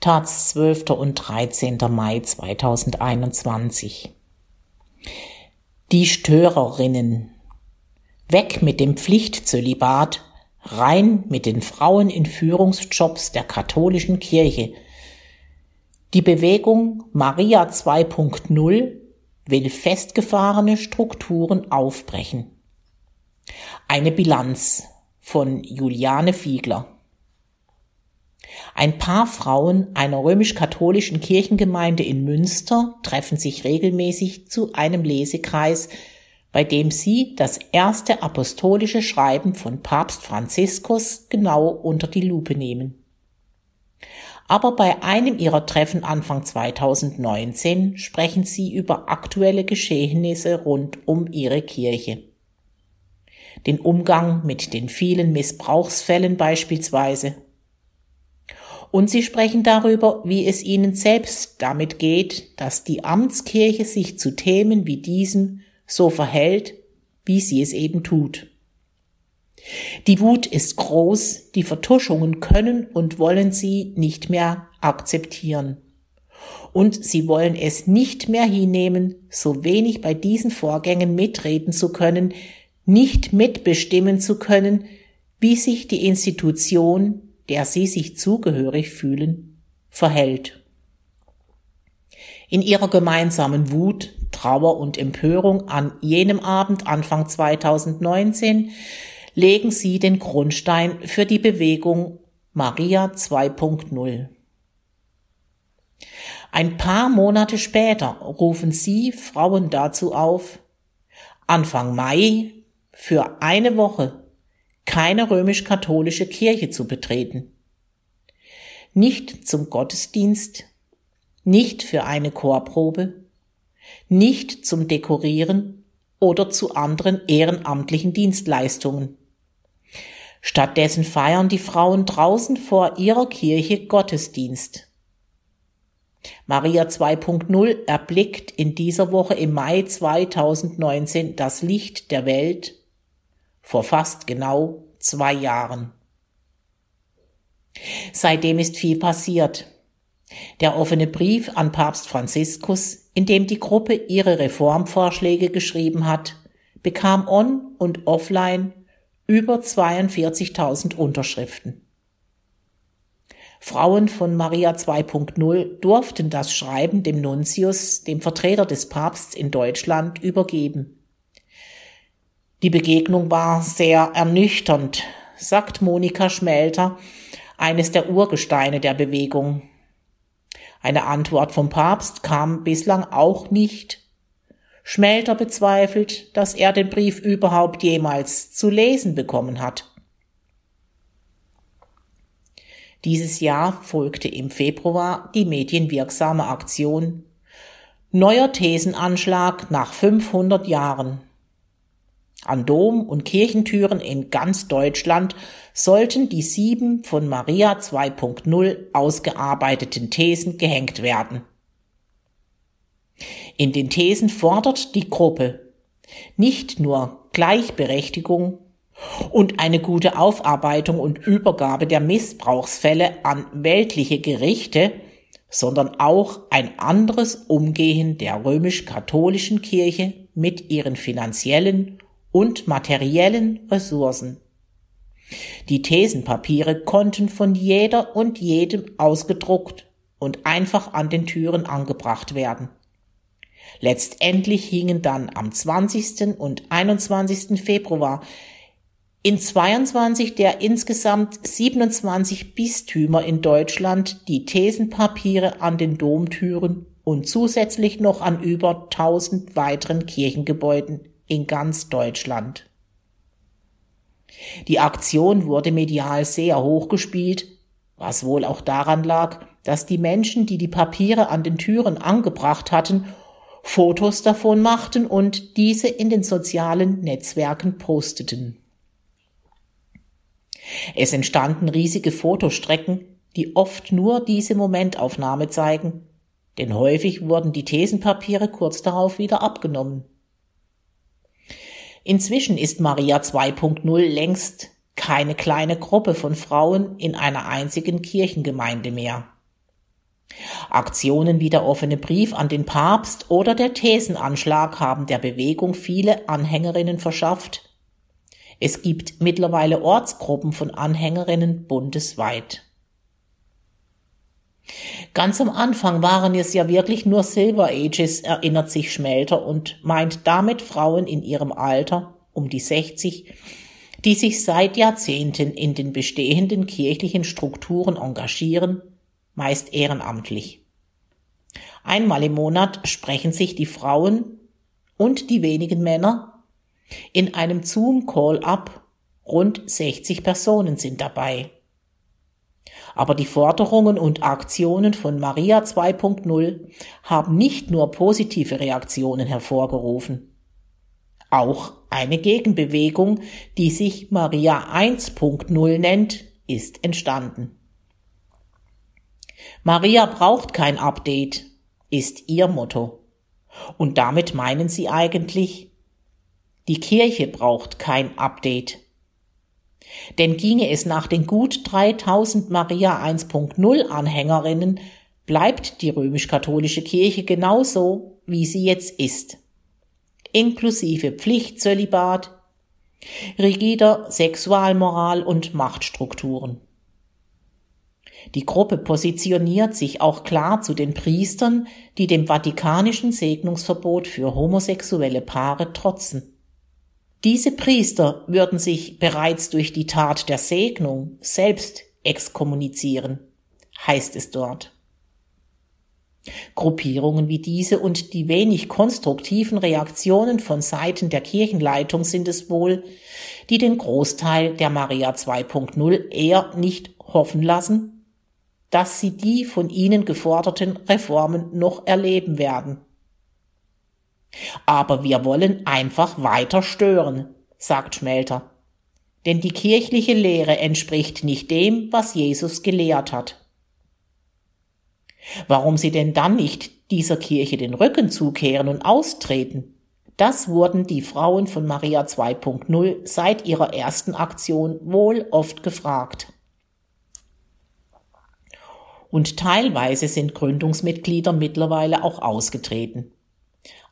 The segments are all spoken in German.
Taz 12. und 13. Mai 2021. Die Störerinnen. Weg mit dem Pflichtzölibat, rein mit den Frauen in Führungsjobs der katholischen Kirche. Die Bewegung Maria 2.0 will festgefahrene Strukturen aufbrechen. Eine Bilanz von Juliane Fiegler. Ein paar Frauen einer römisch-katholischen Kirchengemeinde in Münster treffen sich regelmäßig zu einem Lesekreis, bei dem sie das erste apostolische Schreiben von Papst Franziskus genau unter die Lupe nehmen. Aber bei einem ihrer Treffen Anfang 2019 sprechen sie über aktuelle Geschehnisse rund um ihre Kirche. Den Umgang mit den vielen Missbrauchsfällen beispielsweise und sie sprechen darüber, wie es ihnen selbst damit geht, dass die Amtskirche sich zu Themen wie diesen so verhält, wie sie es eben tut. Die Wut ist groß, die Vertuschungen können und wollen sie nicht mehr akzeptieren. Und sie wollen es nicht mehr hinnehmen, so wenig bei diesen Vorgängen mitreden zu können, nicht mitbestimmen zu können, wie sich die Institution, der sie sich zugehörig fühlen, verhält. In ihrer gemeinsamen Wut, Trauer und Empörung an jenem Abend Anfang 2019 legen sie den Grundstein für die Bewegung Maria 2.0. Ein paar Monate später rufen sie Frauen dazu auf, Anfang Mai für eine Woche keine römisch-katholische Kirche zu betreten. Nicht zum Gottesdienst, nicht für eine Chorprobe, nicht zum Dekorieren oder zu anderen ehrenamtlichen Dienstleistungen. Stattdessen feiern die Frauen draußen vor ihrer Kirche Gottesdienst. Maria 2.0 erblickt in dieser Woche im Mai 2019 das Licht der Welt vor fast genau zwei Jahren. Seitdem ist viel passiert. Der offene Brief an Papst Franziskus, in dem die Gruppe ihre Reformvorschläge geschrieben hat, bekam on und offline über 42.000 Unterschriften. Frauen von Maria 2.0 durften das Schreiben dem Nuntius, dem Vertreter des Papsts in Deutschland, übergeben. Die Begegnung war sehr ernüchternd, sagt Monika Schmelter, eines der Urgesteine der Bewegung. Eine Antwort vom Papst kam bislang auch nicht. Schmelter bezweifelt, dass er den Brief überhaupt jemals zu lesen bekommen hat. Dieses Jahr folgte im Februar die medienwirksame Aktion Neuer Thesenanschlag nach 500 Jahren. An Dom- und Kirchentüren in ganz Deutschland sollten die sieben von Maria 2.0 ausgearbeiteten Thesen gehängt werden. In den Thesen fordert die Gruppe nicht nur Gleichberechtigung und eine gute Aufarbeitung und Übergabe der Missbrauchsfälle an weltliche Gerichte, sondern auch ein anderes Umgehen der römisch-katholischen Kirche mit ihren finanziellen und materiellen Ressourcen. Die Thesenpapiere konnten von jeder und jedem ausgedruckt und einfach an den Türen angebracht werden. Letztendlich hingen dann am 20. und 21. Februar in 22 der insgesamt 27 Bistümer in Deutschland die Thesenpapiere an den Domtüren und zusätzlich noch an über 1000 weiteren Kirchengebäuden in ganz Deutschland. Die Aktion wurde medial sehr hochgespielt, was wohl auch daran lag, dass die Menschen, die die Papiere an den Türen angebracht hatten, Fotos davon machten und diese in den sozialen Netzwerken posteten. Es entstanden riesige Fotostrecken, die oft nur diese Momentaufnahme zeigen, denn häufig wurden die Thesenpapiere kurz darauf wieder abgenommen. Inzwischen ist Maria 2.0 längst keine kleine Gruppe von Frauen in einer einzigen Kirchengemeinde mehr. Aktionen wie der offene Brief an den Papst oder der Thesenanschlag haben der Bewegung viele Anhängerinnen verschafft. Es gibt mittlerweile Ortsgruppen von Anhängerinnen bundesweit. Ganz am Anfang waren es ja wirklich nur Silver Ages, erinnert sich Schmelter und meint damit Frauen in ihrem Alter um die 60, die sich seit Jahrzehnten in den bestehenden kirchlichen Strukturen engagieren, meist ehrenamtlich. Einmal im Monat sprechen sich die Frauen und die wenigen Männer in einem Zoom-Call ab. Rund 60 Personen sind dabei. Aber die Forderungen und Aktionen von Maria 2.0 haben nicht nur positive Reaktionen hervorgerufen. Auch eine Gegenbewegung, die sich Maria 1.0 nennt, ist entstanden. Maria braucht kein Update, ist ihr Motto. Und damit meinen sie eigentlich, die Kirche braucht kein Update. Denn ginge es nach den gut 3000 Maria 1.0 Anhängerinnen, bleibt die römisch-katholische Kirche genauso, wie sie jetzt ist. Inklusive Pflichtzölibat, rigider Sexualmoral und Machtstrukturen. Die Gruppe positioniert sich auch klar zu den Priestern, die dem vatikanischen Segnungsverbot für homosexuelle Paare trotzen. Diese Priester würden sich bereits durch die Tat der Segnung selbst exkommunizieren, heißt es dort. Gruppierungen wie diese und die wenig konstruktiven Reaktionen von Seiten der Kirchenleitung sind es wohl, die den Großteil der Maria 2.0 eher nicht hoffen lassen, dass sie die von ihnen geforderten Reformen noch erleben werden. Aber wir wollen einfach weiter stören, sagt Schmelter. Denn die kirchliche Lehre entspricht nicht dem, was Jesus gelehrt hat. Warum sie denn dann nicht dieser Kirche den Rücken zukehren und austreten? Das wurden die Frauen von Maria 2.0 seit ihrer ersten Aktion wohl oft gefragt und teilweise sind Gründungsmitglieder mittlerweile auch ausgetreten.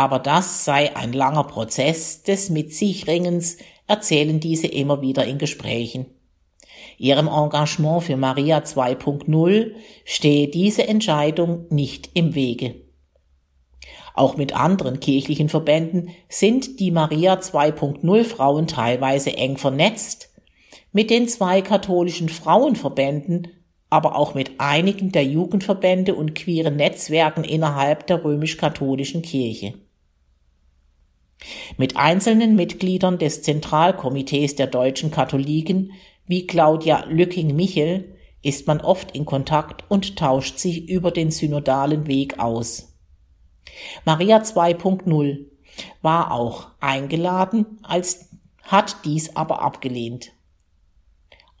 Aber das sei ein langer Prozess des Mit sich Ringens, erzählen diese immer wieder in Gesprächen. Ihrem Engagement für Maria 2.0 stehe diese Entscheidung nicht im Wege. Auch mit anderen kirchlichen Verbänden sind die Maria 2.0 Frauen teilweise eng vernetzt. Mit den zwei katholischen Frauenverbänden aber auch mit einigen der Jugendverbände und queeren Netzwerken innerhalb der römisch-katholischen Kirche. Mit einzelnen Mitgliedern des Zentralkomitees der deutschen Katholiken wie Claudia Lücking-Michel ist man oft in Kontakt und tauscht sich über den synodalen Weg aus. Maria 2.0 war auch eingeladen, als hat dies aber abgelehnt.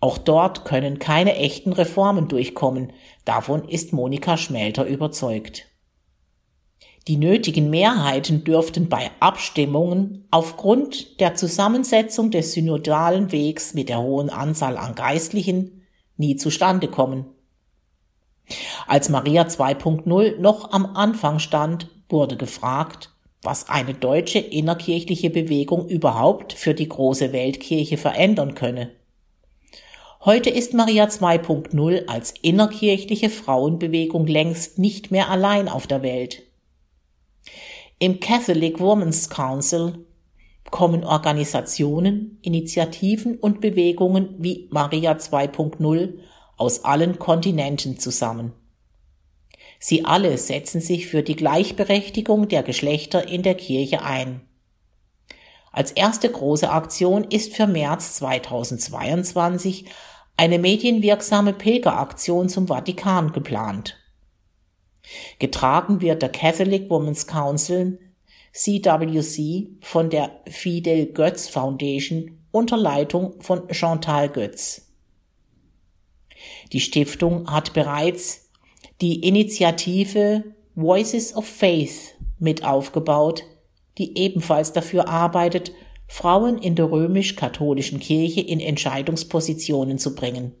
Auch dort können keine echten Reformen durchkommen, davon ist Monika Schmelter überzeugt. Die nötigen Mehrheiten dürften bei Abstimmungen aufgrund der Zusammensetzung des synodalen Wegs mit der hohen Anzahl an Geistlichen nie zustande kommen. Als Maria 2.0 noch am Anfang stand, wurde gefragt, was eine deutsche innerkirchliche Bewegung überhaupt für die große Weltkirche verändern könne. Heute ist Maria 2.0 als innerkirchliche Frauenbewegung längst nicht mehr allein auf der Welt. Im Catholic Women's Council kommen Organisationen, Initiativen und Bewegungen wie Maria 2.0 aus allen Kontinenten zusammen. Sie alle setzen sich für die Gleichberechtigung der Geschlechter in der Kirche ein. Als erste große Aktion ist für März 2022 eine medienwirksame Pilgeraktion zum Vatikan geplant. Getragen wird der Catholic Women's Council CWC von der Fidel Götz Foundation unter Leitung von Chantal Götz. Die Stiftung hat bereits die Initiative Voices of Faith mit aufgebaut, die ebenfalls dafür arbeitet, Frauen in der römisch-katholischen Kirche in Entscheidungspositionen zu bringen.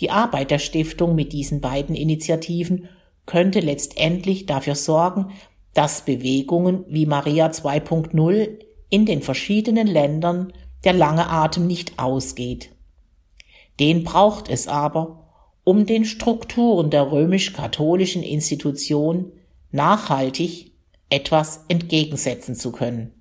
Die Arbeit der Stiftung mit diesen beiden Initiativen könnte letztendlich dafür sorgen, dass Bewegungen wie Maria 2.0 in den verschiedenen Ländern der lange Atem nicht ausgeht. Den braucht es aber, um den Strukturen der römisch-katholischen Institution nachhaltig etwas entgegensetzen zu können.